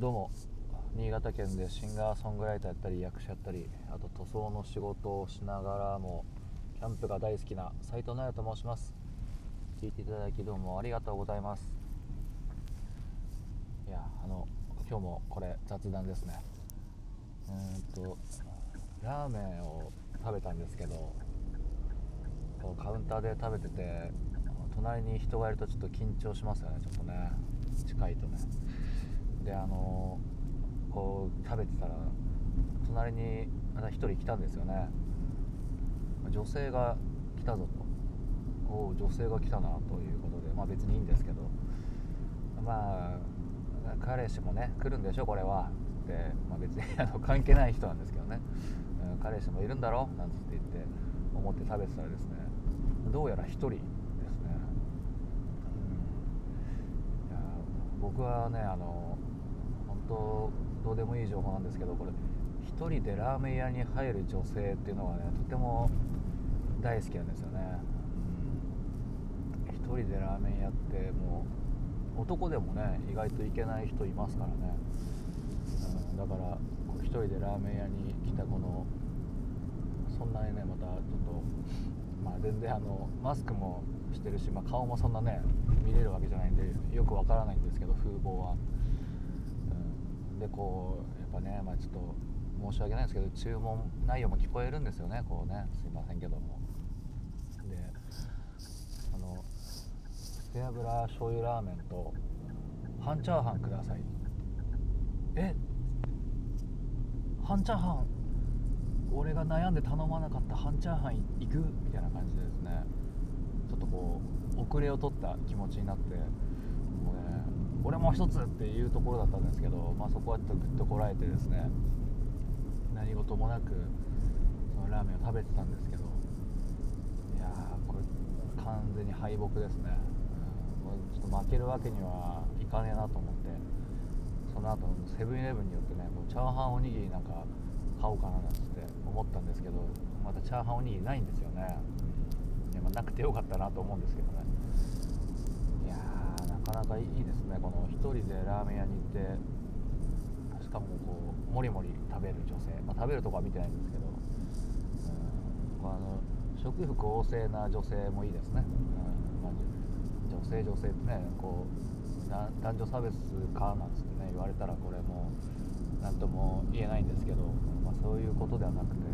どうも。新潟県でシンガーソングライターやったり役者やったりあと塗装の仕事をしながらもキャンプが大好きな斉藤奈也と申します。聞いていただきどうもありがとうございます。いやあの今日もこれ雑談ですね。うーんとラーメンを食べたんですけどこうカウンターで食べてて隣に人がいるとちょっと緊張しますよねちょっとね。近いとね。であのこう食べてたら隣にまた1人来たんですよね。女性が来たぞと。お女性が来たなということでまあ別にいいんですけど。まあ彼氏もね来るんでしょこれは。って、まあ、別にあの関係ない人なんですけどね、うん、彼氏もいるんだろ？なんつって言って思って食べてたらですね。どうやら1人ですね、うん、いや僕はねあの当どうでもいい情報なんですけどこれ1人でラーメン屋に入る女性っていうのがねとても大好きなんですよね、うん、1人でラーメン屋ってもう男でもね意外と行けない人いますからね、うん、だから1人でラーメン屋に来たこのそんなにねまたちょっとまあ全然あのマスクもしてるし、まあ、顔もそんなね見れるわけじゃないんでよくわからないんですけど風貌は、でこうやっぱねまあちょっと申し訳ないんですけど注文内容も聞こえるんですよねこうね。すいませんけども。であの背脂醤油ラーメンと半チャーハンください。え？半チャーハン俺が悩んで頼まなかった半チャーハン行く？みたいな感じでですね。ちょっとこう遅れを取った気持ちになって。もうね俺も一つっていうところだったんですけど、まあ、そこはグッとこらえてですね何事もなくそのラーメンを食べてたんですけどいやーこれ完全に敗北ですね、うん、ちょっと負けるわけにはいかねえなと思ってその後セブンイレブンによってねもうチャーハンおにぎりなんか買おうかななんて思ったんですけどまたチャーハンおにぎりないんですよね、いやまあ、なくてよかったなと思うんですけどね。なかいいですね。この1人でラーメン屋に行ってしかもこうもりもり食べる女性、まあ、食べるとこは見てないんですけど、うん、あの食欲旺盛な女性もいいですね、うん。まあ、女性女性ってねこう男女差別かなんつってね言われたらこれも何とも言えないんですけど、まあ、そういうことではなくてや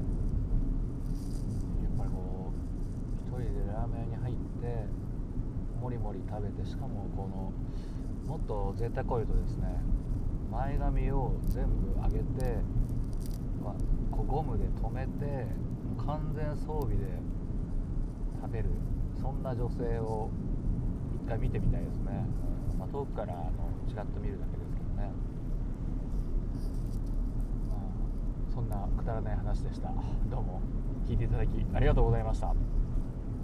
っぱりこう一人でラーメン屋に入ってもりもり食べてしかもこのもっと贅沢を言うとですね前髪を全部上げて、まあ、こうゴムで留めて完全装備で食べるそんな女性を一回見てみたいですね、まあ、遠くからあのちらっと見るだけですけどね、まあ、そんなくだらない話でした。どうも聞いていただきありがとうございました。